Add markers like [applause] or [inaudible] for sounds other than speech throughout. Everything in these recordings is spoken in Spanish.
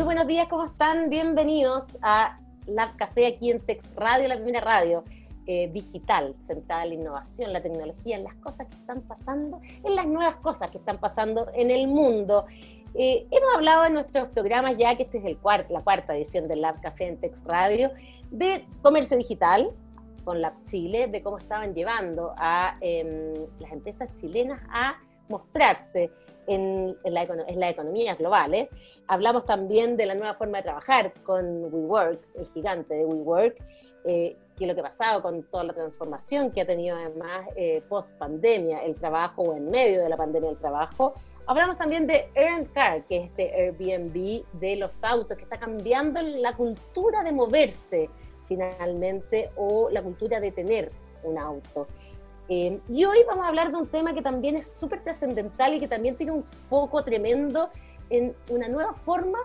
Muy buenos días, ¿cómo están? Bienvenidos a Lab Café aquí en Tex Radio, la primera radio eh, digital, centrada en la innovación, la tecnología, en las cosas que están pasando, en las nuevas cosas que están pasando en el mundo. Eh, hemos hablado en nuestros programas ya, que este es el la cuarta edición del Lab Café en Tex Radio, de comercio digital con Lab Chile, de cómo estaban llevando a em, las empresas chilenas a mostrarse en, las economías globales. Hablamos también de la nueva forma de trabajar con WeWork, el gigante de WeWork, eh, que lo que ha pasado con toda la transformación que ha tenido además eh, post pandemia el trabajo o en medio de la pandemia el trabajo. Hablamos también de Earn Car, que es este Airbnb de los autos, que está cambiando la cultura de moverse finalmente o la cultura de tener un auto. Eh, y hoy vamos a hablar de un tema que también es súper trascendental y que también tiene un foco tremendo en una nueva forma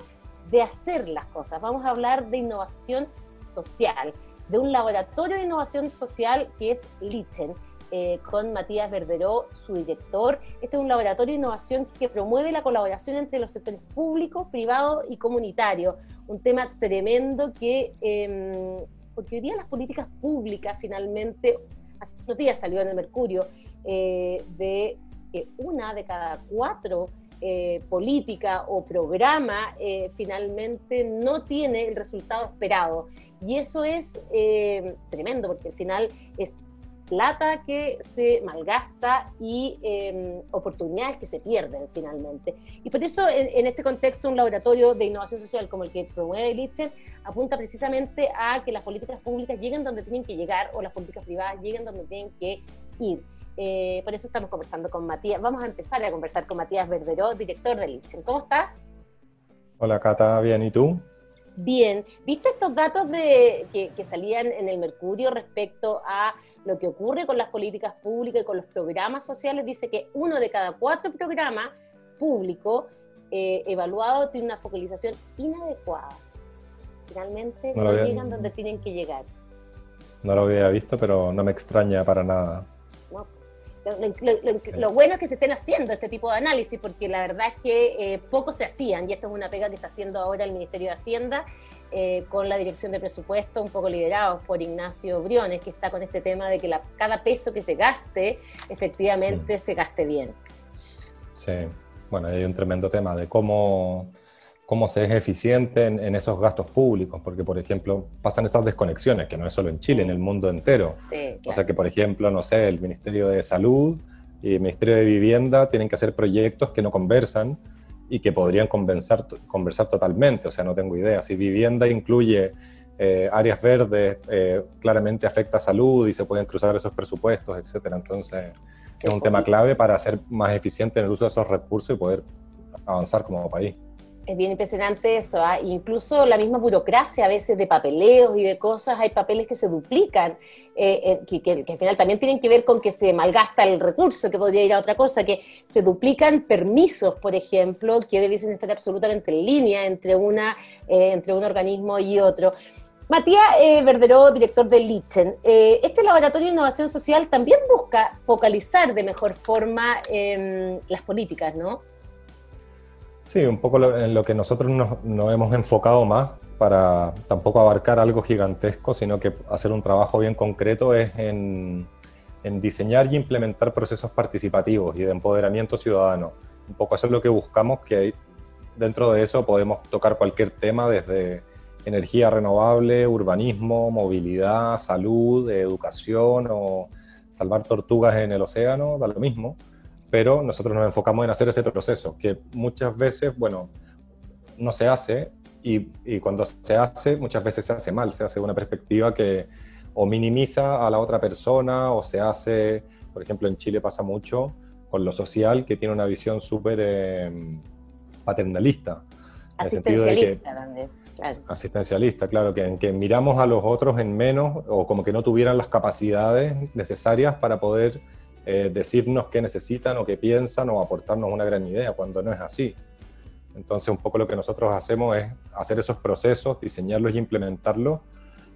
de hacer las cosas. Vamos a hablar de innovación social, de un laboratorio de innovación social que es Lichen, eh, con Matías Verderó, su director. Este es un laboratorio de innovación que promueve la colaboración entre los sectores público, privado y comunitario. Un tema tremendo que, em, porque hoy día las políticas públicas finalmente hace unos días salió en el Mercurio, eh, de que una de cada cuatro eh, política o programa eh, finalmente no tiene el resultado esperado. Y eso es tremendo, porque al final es plata que se malgasta y em, oportunidades que se pierden finalmente. Y por eso en, este contexto un laboratorio de innovación social como el que promueve Lichten apunta precisamente a que las políticas públicas lleguen donde tienen que llegar o las políticas privadas lleguen donde tienen que ir. Eh, por eso estamos conversando con Matías. Vamos a empezar a conversar con Matías Verderó, director de Lichten. ¿Cómo estás? Hola Cata, bien, ¿y tú? Bien, ¿viste estos datos de, que salían en el Mercurio respecto a lo que ocurre con las políticas públicas y con los programas sociales, dice que uno de cada cuatro programas públicos eh, evaluados tiene una focalización inadecuada. Finalmente no, llegan donde tienen que llegar. No lo había visto, pero no me extraña para nada. Lo, bueno es que se estén haciendo este tipo de análisis, porque la verdad es que eh, poco se hacían, y esto es una pega que está haciendo ahora el Ministerio de Hacienda, eh, con la dirección de presupuesto, un poco liderados por Ignacio Briones, que está con este tema de que la, cada peso que se gaste, efectivamente se gaste bien. Sí, bueno, hay un tremendo tema de cómo, cómo se es eficiente en, esos gastos públicos, porque, por ejemplo, pasan esas desconexiones, que no es solo en Chile, en el mundo entero. O sea que, por ejemplo, no sé, el Ministerio de Salud y el Ministerio de Vivienda tienen que hacer proyectos que no conversan, y que podrían conversar, conversar totalmente. O sea, no tengo idea. Si vivienda incluye eh, áreas verdes, eh, claramente afecta a salud y se pueden cruzar esos presupuestos, etcétera. Entonces, es un tema clave para ser más eficiente en el uso de esos recursos y poder avanzar como país. Es bien impresionante eso, ¿ah? incluso la misma burocracia a veces de papeleos y de cosas, hay papeles que se duplican, eh, eh, que, al final también tienen que ver con que se malgasta el recurso, que podría ir a otra cosa, que se duplican permisos, por ejemplo, que debiesen estar absolutamente en línea entre, una, eh, entre un organismo y otro. Matías Verderó, director de Lichten, este laboratorio de innovación social también busca focalizar de mejor forma em, las políticas, ¿no? Sí, un poco en lo que nosotros nos, hemos enfocado más para tampoco abarcar algo gigantesco, sino que hacer un trabajo bien concreto es en, diseñar y implementar procesos participativos y de empoderamiento ciudadano. Un poco eso es lo que buscamos, que dentro de eso podemos tocar cualquier tema desde energía renovable, urbanismo, movilidad, salud, educación o salvar tortugas en el océano, da lo mismo pero nosotros nos enfocamos en hacer ese proceso, que muchas veces, bueno, no se hace y, y, cuando se hace, muchas veces se hace mal, se hace de una perspectiva que o minimiza a la otra persona o se hace, por ejemplo, en Chile pasa mucho con lo social, que tiene una visión súper eh, paternalista. Asistencialista también. Claro. Asistencialista, claro, que, en que miramos a los otros en menos o como que no tuvieran las capacidades necesarias para poder eh, decirnos qué necesitan o qué piensan o aportarnos una gran idea, cuando no es así. Entonces, un poco lo que nosotros hacemos es hacer esos procesos, diseñarlos y implementarlos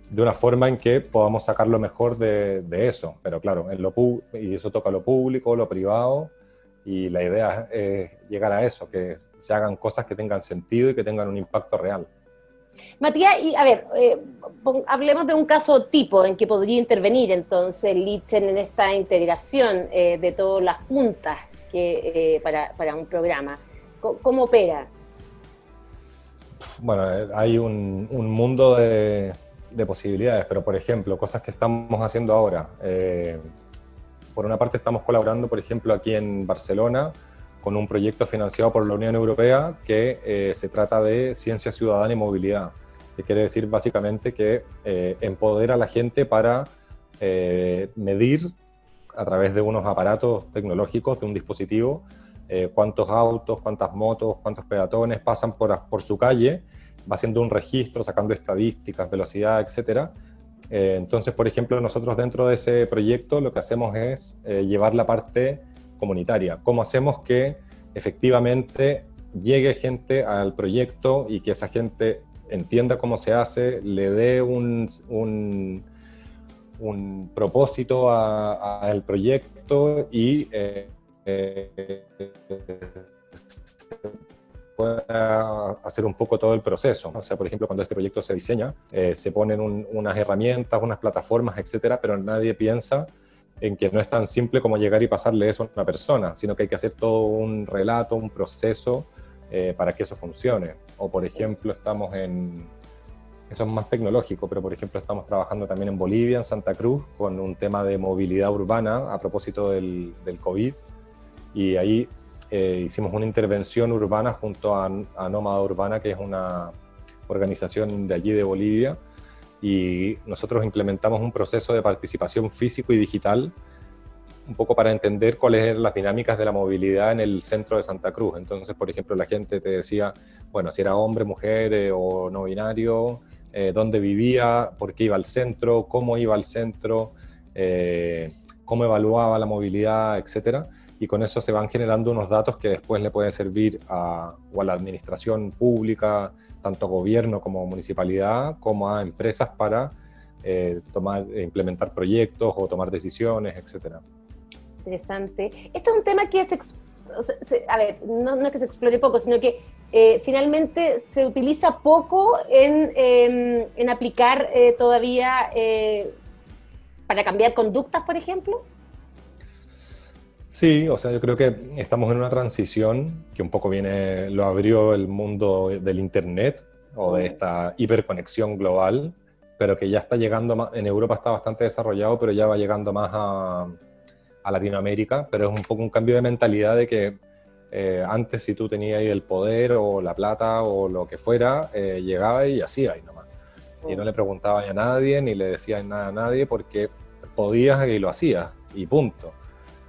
de una forma en que podamos sacar lo mejor de, eso. Pero claro, en lo y eso toca lo público, lo privado Y la idea es llegar a eso, que se hagan cosas que tengan sentido y que tengan un impacto real. Matías, y a ver, eh, hablemos de un caso tipo en que podría intervenir entonces Lichten en esta integración eh, de todas las puntas que, eh, para, un programa. ¿Cómo, opera? Bueno, hay un, mundo de, posibilidades, pero por ejemplo, cosas que estamos haciendo ahora. por una parte estamos colaborando, por ejemplo, aquí en Barcelona con un proyecto financiado por la Unión Europea que eh, se trata de ciencia ciudadana y movilidad, que quiere decir básicamente que eh, empodera a la gente para eh, medir a través de unos aparatos tecnológicos, de un dispositivo, cuántos autos, cuántas motos, cuántos peatones pasan por, por su calle, va haciendo un registro, sacando estadísticas, velocidad, etc. entonces, por ejemplo, nosotros dentro de ese proyecto lo que hacemos es llevar la parte comunitaria. ¿Cómo hacemos que efectivamente llegue gente al proyecto y que esa gente entienda cómo se hace, le dé un, un, propósito al proyecto y eh, pueda hacer un poco todo el proceso. O sea, por ejemplo, cuando este proyecto se diseña, eh, se ponen unas herramientas, unas plataformas, etcétera, pero nadie piensa en que no es tan simple como llegar y pasarle eso a una persona, sino que hay que hacer todo un relato, un proceso eh, para que eso funcione. O por ejemplo, estamos en, eso es más tecnológico, pero por ejemplo estamos trabajando también en Bolivia, en Santa Cruz, con un tema de movilidad urbana a propósito del, COVID. Y ahí eh, hicimos una intervención urbana junto a, a Nómada Urbana, que es una organización de allí de Bolivia, y nosotros implementamos un proceso de participación físico y digital un poco para entender cuáles eran las dinámicas de la movilidad en el centro de Santa Cruz. Entonces, por ejemplo, la gente te decía, bueno, si era hombre, mujer eh, o no binario, eh, dónde vivía, por qué iba al centro, cómo iba al centro, eh, cómo evaluaba la movilidad, etcétera. Y con eso se van generando unos datos que después le pueden servir a, o a la administración pública, tanto gobierno como municipalidad, como a empresas para eh, tomar, implementar proyectos o tomar decisiones, etcétera. Interesante. Este es un tema que es, a ver, no, es que se explore poco, sino que eh, finalmente se utiliza poco en, em, en aplicar eh, todavía para cambiar conductas, por ejemplo. Sí, o sea, yo creo que estamos en una transición que un poco viene, lo abrió el mundo del Internet o de esta hiperconexión global, pero que ya está llegando más, en Europa está bastante desarrollado, pero ya va llegando más a, Latinoamérica, pero es un poco un cambio de mentalidad de que eh, antes si tú tenías el poder o la plata o lo que fuera, eh, llegaba y hacía y nomás. Y no le preguntaba a nadie ni le decía nada a nadie porque podías y lo hacías y punto.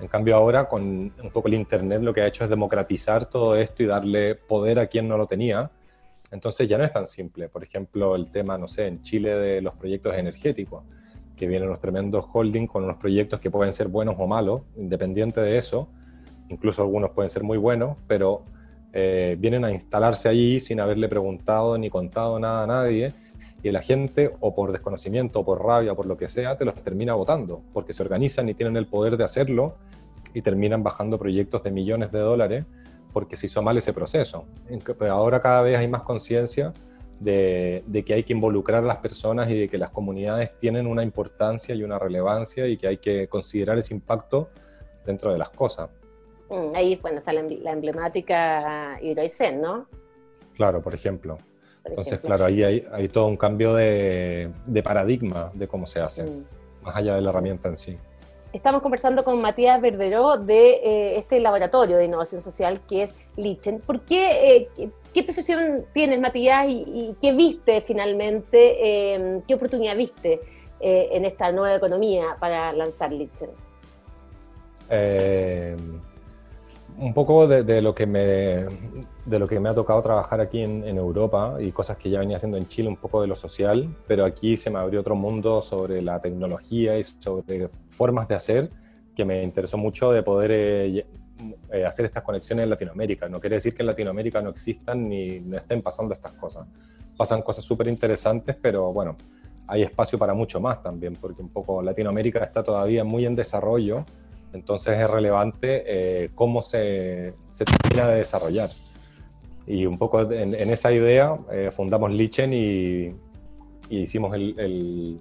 En cambio ahora con un poco el Internet lo que ha hecho es democratizar todo esto y darle poder a quien no lo tenía. Entonces ya no es tan simple. Por ejemplo, el tema, no sé, en Chile de los proyectos energéticos, que vienen unos tremendos holdings con unos proyectos que pueden ser buenos o malos, independiente de eso. Incluso algunos pueden ser muy buenos, pero eh, vienen a instalarse allí sin haberle preguntado ni contado nada a nadie y la gente, o por desconocimiento, o por rabia, o por lo que sea, te los termina votando, porque se organizan y tienen el poder de hacerlo y terminan bajando proyectos de millones de dólares porque se hizo mal ese proceso. Ahora cada vez hay más conciencia de, que hay que involucrar a las personas y de que las comunidades tienen una importancia y una relevancia y que hay que considerar ese impacto dentro de las cosas. Mm, ahí, bueno, está la, emblemática Hidroicen, ¿no? Claro, por ejemplo. Entonces, claro, ahí hay, todo un cambio de, paradigma de cómo se hace, mm. más allá de la herramienta en sí. Estamos conversando con Matías Verderó de eh, este laboratorio de innovación social que es Lichen. ¿Por qué, eh, qué, profesión tienes, Matías, y, qué viste finalmente, em, qué oportunidad viste eh, en esta nueva economía para lanzar Lichen? Un poco de, lo que me, de lo que me ha tocado trabajar aquí en, Europa y cosas que ya venía haciendo en Chile, un poco de lo social, pero aquí se me abrió otro mundo sobre la tecnología y sobre formas de hacer que me interesó mucho de poder eh, eh, hacer estas conexiones en Latinoamérica. No quiere decir que en Latinoamérica no existan ni no estén pasando estas cosas. Pasan cosas súper interesantes, pero bueno, hay espacio para mucho más también, porque un poco Latinoamérica está todavía muy en desarrollo Entonces es relevante eh, cómo se, se, termina de desarrollar. Y un poco en, esa idea eh, fundamos Lichen y, hicimos el,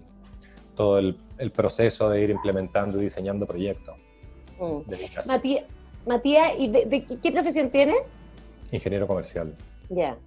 todo el, proceso de ir implementando y diseñando proyectos. Mm. Matías, ¿y de, qué profesión tienes? Ingeniero comercial. Ya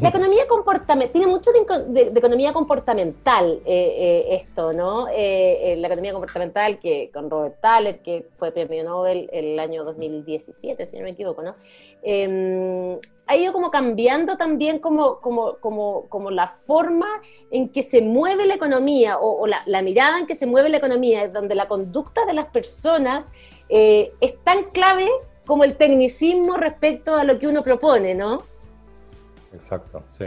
la economía comportamental, tiene mucho de, economía comportamental eh, eh, esto, ¿no? Eh, la economía comportamental que con Robert Thaler, que fue premio Nobel el año 2017, si no me equivoco, ¿no? Em, ha ido como cambiando también como, como, como, como, la forma en que se mueve la economía o, la, la, mirada en que se mueve la economía, donde la conducta de las personas es tan clave como el tecnicismo respecto a lo que uno propone, ¿no? Exacto, sí.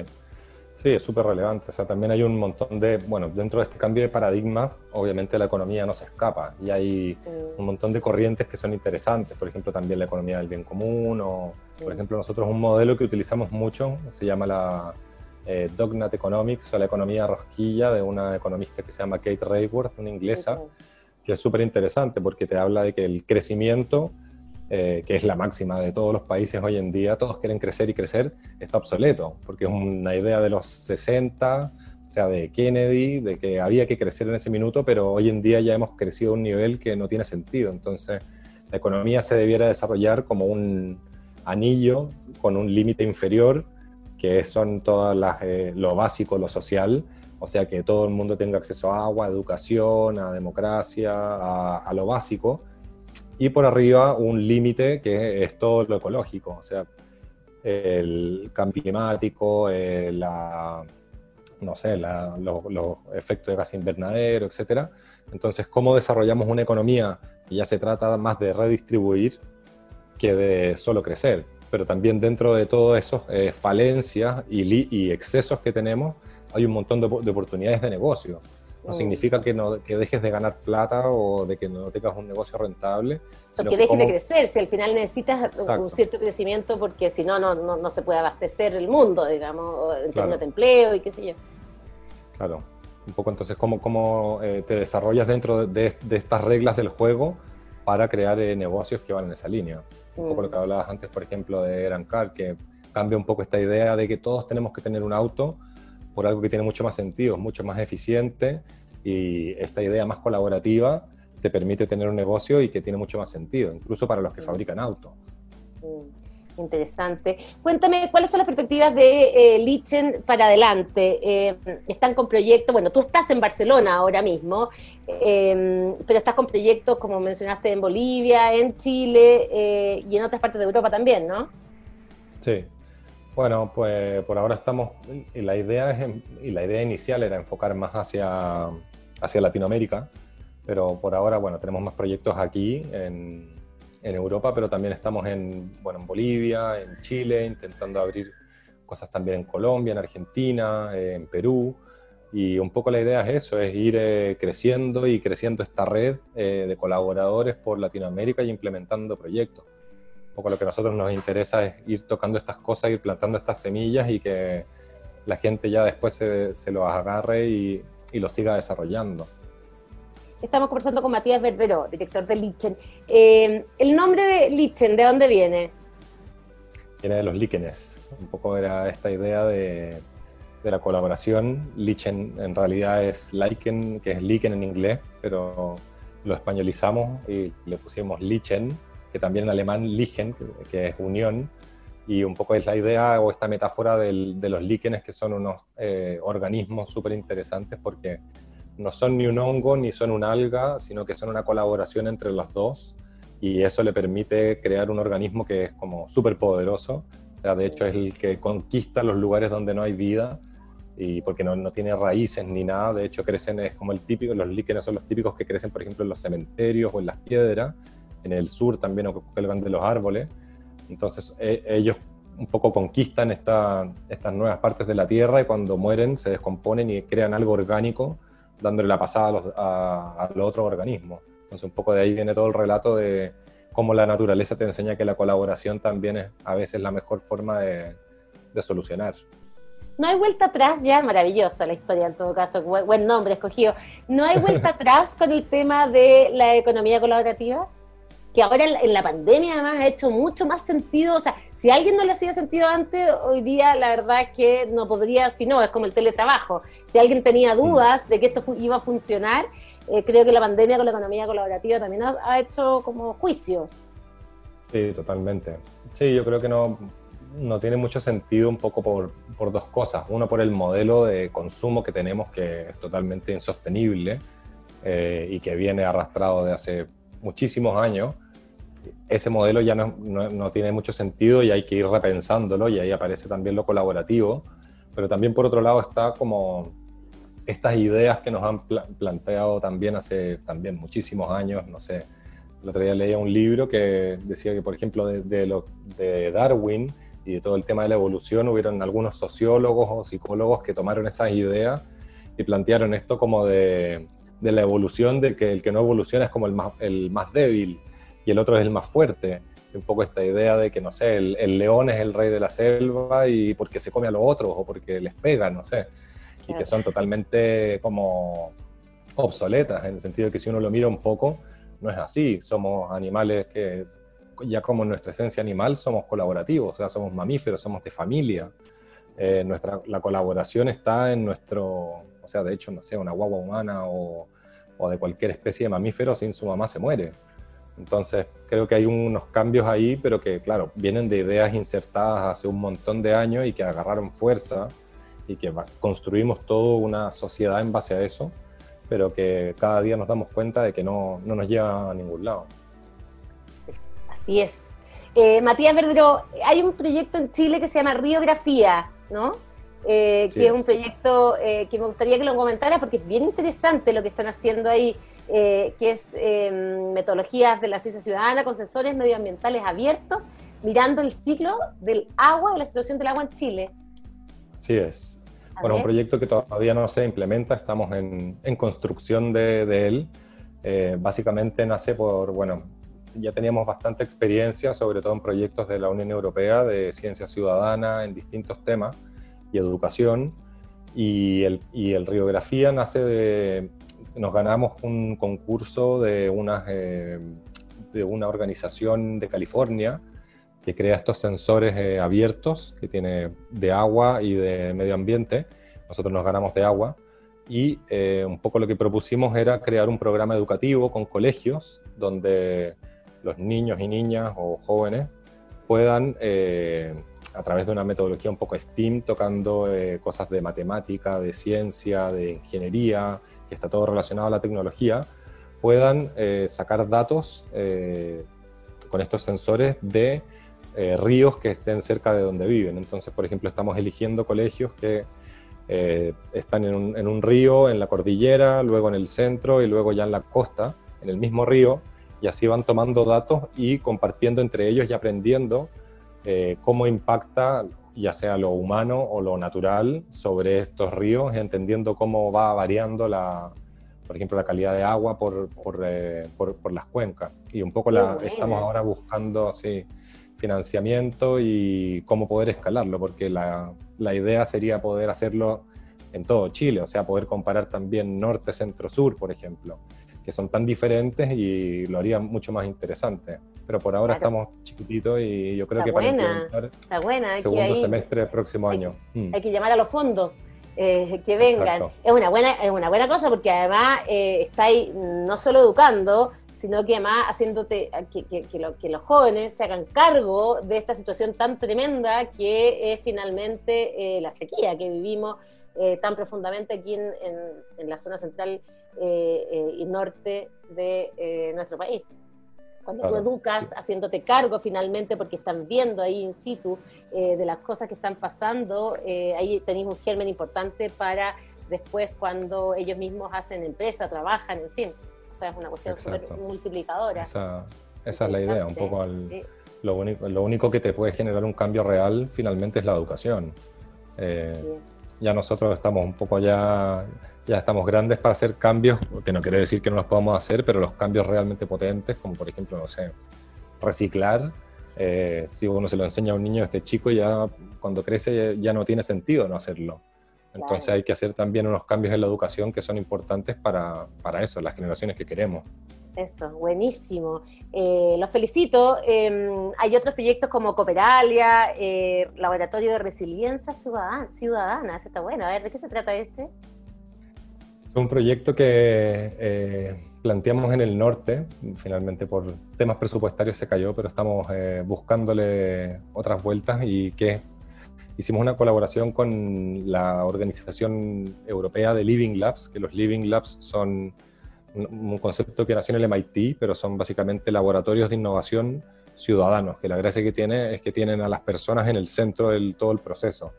Sí, es súper relevante. O sea, también hay un montón de, bueno, dentro de este cambio de paradigma, obviamente la economía no se escapa y hay mm. un montón de corrientes que son interesantes. Por ejemplo, también la economía del bien común o, por mm. ejemplo, nosotros un modelo que utilizamos mucho se llama la eh, Dognat Economics o la economía rosquilla de una economista que se llama Kate Rayworth, una inglesa, que es súper interesante porque te habla de que el crecimiento eh, que es la máxima de todos los países hoy en día, todos quieren crecer y crecer, está obsoleto, porque es una idea de los 60, o sea, de Kennedy, de que había que crecer en ese minuto, pero hoy en día ya hemos crecido a un nivel que no tiene sentido. Entonces, la economía se debiera desarrollar como un anillo con un límite inferior, que son todas las, eh, lo básico, lo social, o sea, que todo el mundo tenga acceso a agua, a educación, a democracia, a, a lo básico, y por arriba un límite que es todo lo ecológico, o sea, el cambio climático, eh, la, no sé, los, efectos de gas invernadero, etc. Entonces, ¿cómo desarrollamos una economía que ya se trata más de redistribuir que de solo crecer? Pero también dentro de todas esas eh, falencias y, y, excesos que tenemos, hay un montón de, de oportunidades de negocio. No significa que, no, que dejes de ganar plata o de que no tengas un negocio rentable. O que dejes de crecer, si al final necesitas un cierto crecimiento porque si no, no, no, se puede abastecer el mundo, digamos, en términos de empleo y qué sé yo. Claro, un poco entonces cómo, cómo eh, te desarrollas dentro de, estas reglas del juego para crear eh, negocios que van en esa línea. Un poco lo que mm. hablabas antes, por ejemplo, de Erancar, que cambia un poco esta idea de que todos tenemos que tener un auto por algo que tiene mucho más sentido, mucho más eficiente y esta idea más colaborativa te permite tener un negocio y que tiene mucho más sentido, incluso para los que fabrican autos. Mm, interesante. Cuéntame, ¿cuáles son las perspectivas de eh, Lichen para adelante? Eh, ¿Están con proyectos? Bueno, tú estás en Barcelona ahora mismo, eh, pero estás con proyectos, como mencionaste, en Bolivia, en Chile eh, y en otras partes de Europa también, ¿no? Sí, bueno, pues por ahora estamos, y la idea, es, y la idea inicial era enfocar más hacia, hacia Latinoamérica, pero por ahora, bueno, tenemos más proyectos aquí en, en Europa, pero también estamos en, bueno, en Bolivia, en Chile, intentando abrir cosas también en Colombia, en Argentina, en Perú, y un poco la idea es eso, es ir eh, creciendo y creciendo esta red eh, de colaboradores por Latinoamérica y implementando proyectos un poco lo que a nosotros nos interesa es ir tocando estas cosas, ir plantando estas semillas y que la gente ya después se, se lo agarre y, y, lo siga desarrollando. Estamos conversando con Matías Verdero, director de Lichen. Eh, ¿El nombre de Lichen, de dónde viene? Viene de los líquenes. Un poco era esta idea de, de la colaboración. Lichen en realidad es lichen, que es lichen en inglés, pero lo españolizamos y le pusimos lichen que también en alemán ligen, que, es unión, y un poco es la idea o esta metáfora de los líquenes, que son unos eh, organismos súper interesantes porque no son ni un hongo ni son un alga, sino que son una colaboración entre los dos y eso le permite crear un organismo que es como súper poderoso. O sea, de hecho es el que conquista los lugares donde no hay vida y porque no, no, tiene raíces ni nada, de hecho crecen, es como el típico, los líquenes son los típicos que crecen por ejemplo en los cementerios o en las piedras en el sur también cuelgan de los árboles. Entonces e, ellos un poco conquistan esta, estas nuevas partes de la Tierra y cuando mueren se descomponen y crean algo orgánico, dándole la pasada a los, a, los otros organismos. Entonces un poco de ahí viene todo el relato de cómo la naturaleza te enseña que la colaboración también es a veces la mejor forma de, de solucionar. no hay vuelta atrás, ya maravillosa la historia en todo caso, buen nombre escogido. No hay vuelta [laughs] atrás con el tema de la economía colaborativa que ahora en la pandemia además ha hecho mucho más sentido, o sea, si a alguien no le hacía sentido antes, hoy día la verdad es que no podría, si no, es como el teletrabajo. Si alguien tenía dudas de que esto iba a funcionar, eh, creo que la pandemia con la economía colaborativa también ha, hecho como juicio. Sí, totalmente. Sí, yo creo que no, no tiene mucho sentido un poco por, por dos cosas. Uno, por el modelo de consumo que tenemos, que es totalmente insostenible eh, y que viene arrastrado de hace muchísimos años, ese modelo ya no, no, tiene mucho sentido y hay que ir repensándolo y ahí aparece también lo colaborativo, pero también por otro lado está como estas ideas que nos han planteado también hace también muchísimos años, no sé, el otro día leía un libro que decía que, por ejemplo, de, de Darwin y de todo el tema de la evolución, hubieron algunos sociólogos o psicólogos que tomaron esas ideas y plantearon esto como de, de la evolución, de que el que no evoluciona es como el más, el más débil y el otro es el más fuerte. Un poco esta idea de que, no sé, el, león es el rey de la selva y porque se come a los otros o porque les pega, no sé. Y que son totalmente como obsoletas, en el sentido de que si uno lo mira un poco, no es así. Somos animales que, ya como nuestra esencia animal, somos colaborativos, o sea, somos mamíferos, somos de familia. Eh, nuestra, la colaboración está en nuestro, o sea, de hecho, no sé, una guagua humana o, o de cualquier especie de mamífero sin su mamá se muere. Entonces, creo que hay unos cambios ahí, pero que, claro, vienen de ideas insertadas hace un montón de años y que agarraron fuerza y que construimos toda una sociedad en base a eso, pero que cada día nos damos cuenta de que no, no nos lleva a ningún lado. Así es. Eh, Matías Verdero, hay un proyecto en Chile que se llama Riografía, ¿no? Eh, que es un proyecto eh, que me gustaría que lo comentara porque es bien interesante lo que están haciendo ahí. Eh, que es em, metodologías de la ciencia ciudadana con sensores medioambientales abiertos, mirando el ciclo del agua y la situación del agua en Chile. Sí es. bueno, un proyecto que todavía no se implementa, estamos en, en construcción de, de él. Eh, básicamente nace por, bueno, ya teníamos bastante experiencia, sobre todo en proyectos de la Unión Europea de ciencia ciudadana en distintos temas y educación. Y el, y el Riografía nace de, nos ganamos un concurso de una, eh, de una organización de California que crea estos sensores eh, abiertos que tiene de agua y de medio ambiente. Nosotros nos ganamos de agua y eh, un poco lo que propusimos era crear un programa educativo con colegios donde los niños y niñas o jóvenes puedan, a través de una metodología un poco STEAM, tocando cosas de matemática, de ciencia, de ingeniería, que está todo relacionado a la tecnología, puedan eh, sacar datos eh, con estos sensores de eh, ríos que estén cerca de donde viven. Entonces, por ejemplo, estamos eligiendo colegios que están en un, en un, río, en la cordillera, luego en el centro y luego ya en la costa, en el mismo río, y así van tomando datos y compartiendo entre ellos y aprendiendo cómo impacta ya sea lo humano o lo natural, sobre estos ríos, entendiendo cómo va variando la, por ejemplo, la calidad de agua por, por, eh, por, las cuencas. Y un poco la, estamos ahora buscando así, financiamiento y cómo poder escalarlo, porque la, la, idea sería poder hacerlo en todo Chile, o sea, poder comparar también norte, centro, sur, por ejemplo, que son tan diferentes y lo haría mucho más interesante pero por ahora estamos chiquititos y yo creo que para implementar está buena. segundo semestre del próximo año. Mm. Hay que llamar a los fondos. Eh, que vengan. Es una buena, es una buena cosa porque además eh, estáis no solo educando, sino que además haciéndote que, que, que, los jóvenes se hagan cargo de esta situación tan tremenda que es finalmente eh, la sequía que vivimos eh, tan profundamente aquí en, en, en la zona central y norte de nuestro país. Cuando tú educas haciéndote cargo finalmente porque están viendo ahí in situ eh, de las cosas que están pasando, eh, ahí tenéis un germen importante para después cuando ellos mismos hacen empresa, trabajan, en fin. O sea, es una cuestión súper multiplicadora. Esa, esa es la idea, un poco lo, único, lo único que te puede generar un cambio real finalmente es la educación. Eh, ya nosotros estamos un poco ya ya estamos grandes para hacer cambios, que no quiere decir que no los podamos hacer, pero los cambios realmente potentes, como por ejemplo, no sé, reciclar, eh, si uno se lo enseña a un niño desde chico, ya cuando crece ya no tiene sentido no hacerlo. Entonces hay que hacer también unos cambios en la educación que son importantes para, para eso, las generaciones que queremos. Eso, buenísimo. Eh, los felicito. Em, hay otros proyectos como Cooperalia, eh, Laboratorio de Resiliencia Ciudadana, Ciudadana, ese está bueno. A ver, ¿de qué se trata ese? Es un proyecto que eh, planteamos en el norte, finalmente por temas presupuestarios se cayó, pero estamos eh, buscándole otras vueltas y que hicimos una colaboración con la organización europea de Living Labs, que los Living Labs son un, concepto que nació en el MIT, pero son básicamente laboratorios de innovación ciudadanos, que la gracia que tiene es que tienen a las personas en el centro de todo el proceso,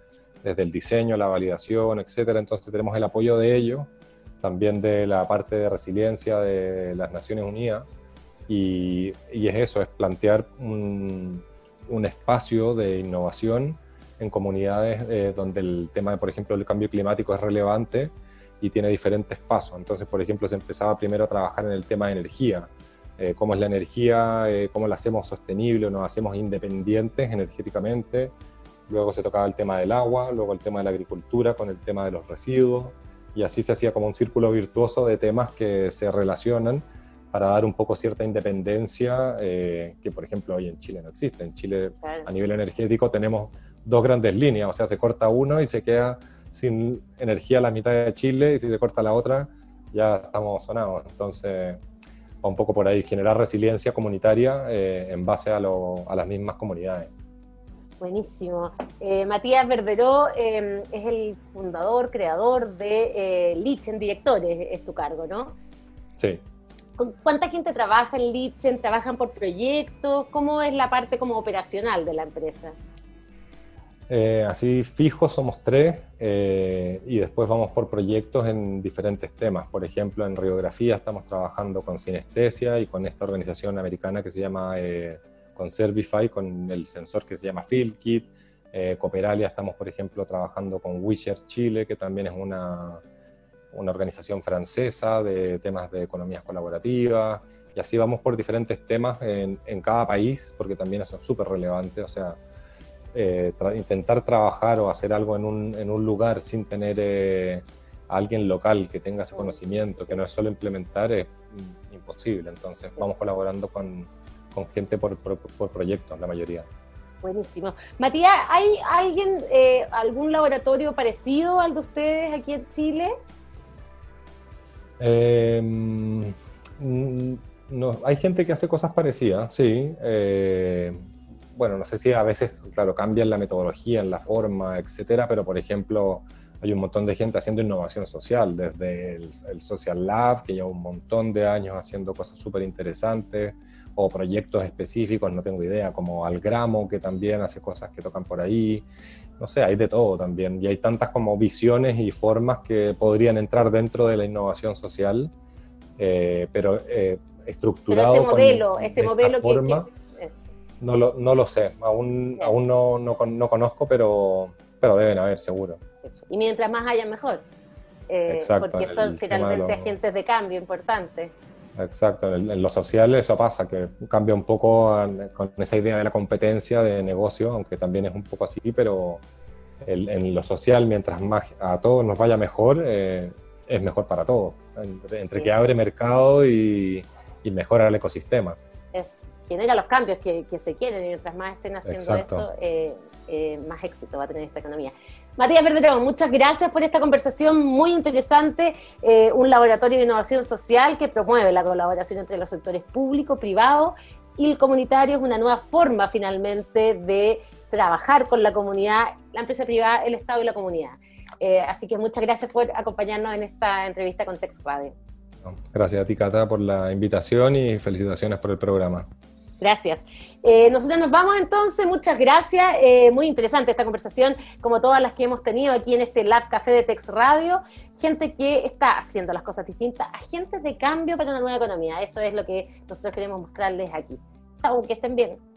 desde el diseño, la validación, etcétera. Entonces tenemos el apoyo de ellos, también de la parte de resiliencia de las Naciones Unidas, y, es eso, es plantear un, espacio de innovación en comunidades eh, donde el tema, por ejemplo, del cambio climático es relevante y tiene diferentes pasos. Entonces, por ejemplo, se empezaba primero a trabajar en el tema de energía, eh, cómo es la energía, eh, cómo la hacemos sostenible nos hacemos independientes energéticamente. Luego se tocaba el tema del agua, luego el tema de la agricultura con el tema de los residuos y así se hacía como un círculo virtuoso de temas que se relacionan para dar un poco cierta independencia eh, que, por ejemplo, hoy en Chile no existe. En Chile, a nivel energético, tenemos dos grandes líneas, o sea, se corta uno y se queda sin energía la mitad de Chile y si se corta la otra, ya estamos sonados. Entonces, va un poco por ahí, generar resiliencia comunitaria eh, en base a, las mismas comunidades. Buenísimo. Eh, Matías Verderó em, es el fundador, creador de eh, Lichen Directores, es tu cargo, ¿no? Sí. ¿Cuánta gente trabaja en Lichen? ¿Trabajan por proyectos? ¿Cómo es la parte como operacional de la empresa? Eh, así fijos somos tres eh, y después vamos por proyectos en diferentes temas. Por ejemplo, en radiografía estamos trabajando con Sinestesia y con esta organización americana que se llama eh, Conservify, con el sensor que se llama FieldKit. Eh, Cooperalia estamos, por ejemplo, trabajando con Wisher Chile, que también es una, una organización francesa de temas de economías colaborativas. Y así vamos por diferentes temas en, en cada país, porque también eso es súper relevante. O sea, eh, intentar trabajar o hacer algo en un, en un lugar sin tener eh, a alguien local que tenga ese conocimiento, que no es solo implementar, es imposible. Entonces vamos colaborando con, con gente por, por, proyectos, la mayoría. Buenísimo. Matías, ¿hay alguien, eh, algún laboratorio parecido al de ustedes aquí en Chile? Em, no, hay gente que hace cosas parecidas, sí bueno, no sé si a veces, claro, cambian la metodología, en la forma, etcétera, pero por ejemplo, hay un montón de gente haciendo innovación social, desde el, Social Lab, que lleva un montón de años haciendo cosas súper interesantes, o proyectos específicos, no tengo idea, como Algramo, que también hace cosas que tocan por ahí. No sé, hay de todo también. Y hay tantas como visiones y formas que podrían entrar dentro de la innovación social, eh, pero eh, estructurado. Pero este modelo, este modelo forma, no lo, no lo sé, aún, aún no, no, no, conozco, pero, pero deben haber, seguro. Y mientras más haya, mejor. Eh, Exacto, porque son finalmente agentes de cambio importantes. Exacto, en, lo social eso pasa, que cambia un poco con esa idea de la competencia de negocio, aunque también es un poco así, pero en lo social, mientras más a todos nos vaya mejor, eh, es mejor para todos, entre, que abre mercado y, y mejora el ecosistema. Es, genera los cambios que, se quieren y mientras más estén haciendo eso, eh, eh, más éxito va a tener esta economía. Matías Verderón, muchas gracias por esta conversación muy interesante, eh, un laboratorio de innovación social que promueve la colaboración entre los sectores público, privado y el comunitario, es una nueva forma finalmente de trabajar con la comunidad, la empresa privada, el Estado y la comunidad. así que muchas gracias por acompañarnos en esta entrevista con Tex Radio. Gracias a ti, Cata, por la invitación y felicitaciones por el programa. Gracias. Eh, nosotros nos vamos entonces, muchas gracias. Eh, muy interesante esta conversación, como todas las que hemos tenido aquí en este Lab Café de Tex Radio. Gente que está haciendo las cosas distintas, agentes de cambio para una nueva economía. Eso es lo que nosotros queremos mostrarles aquí. Chao, que estén bien.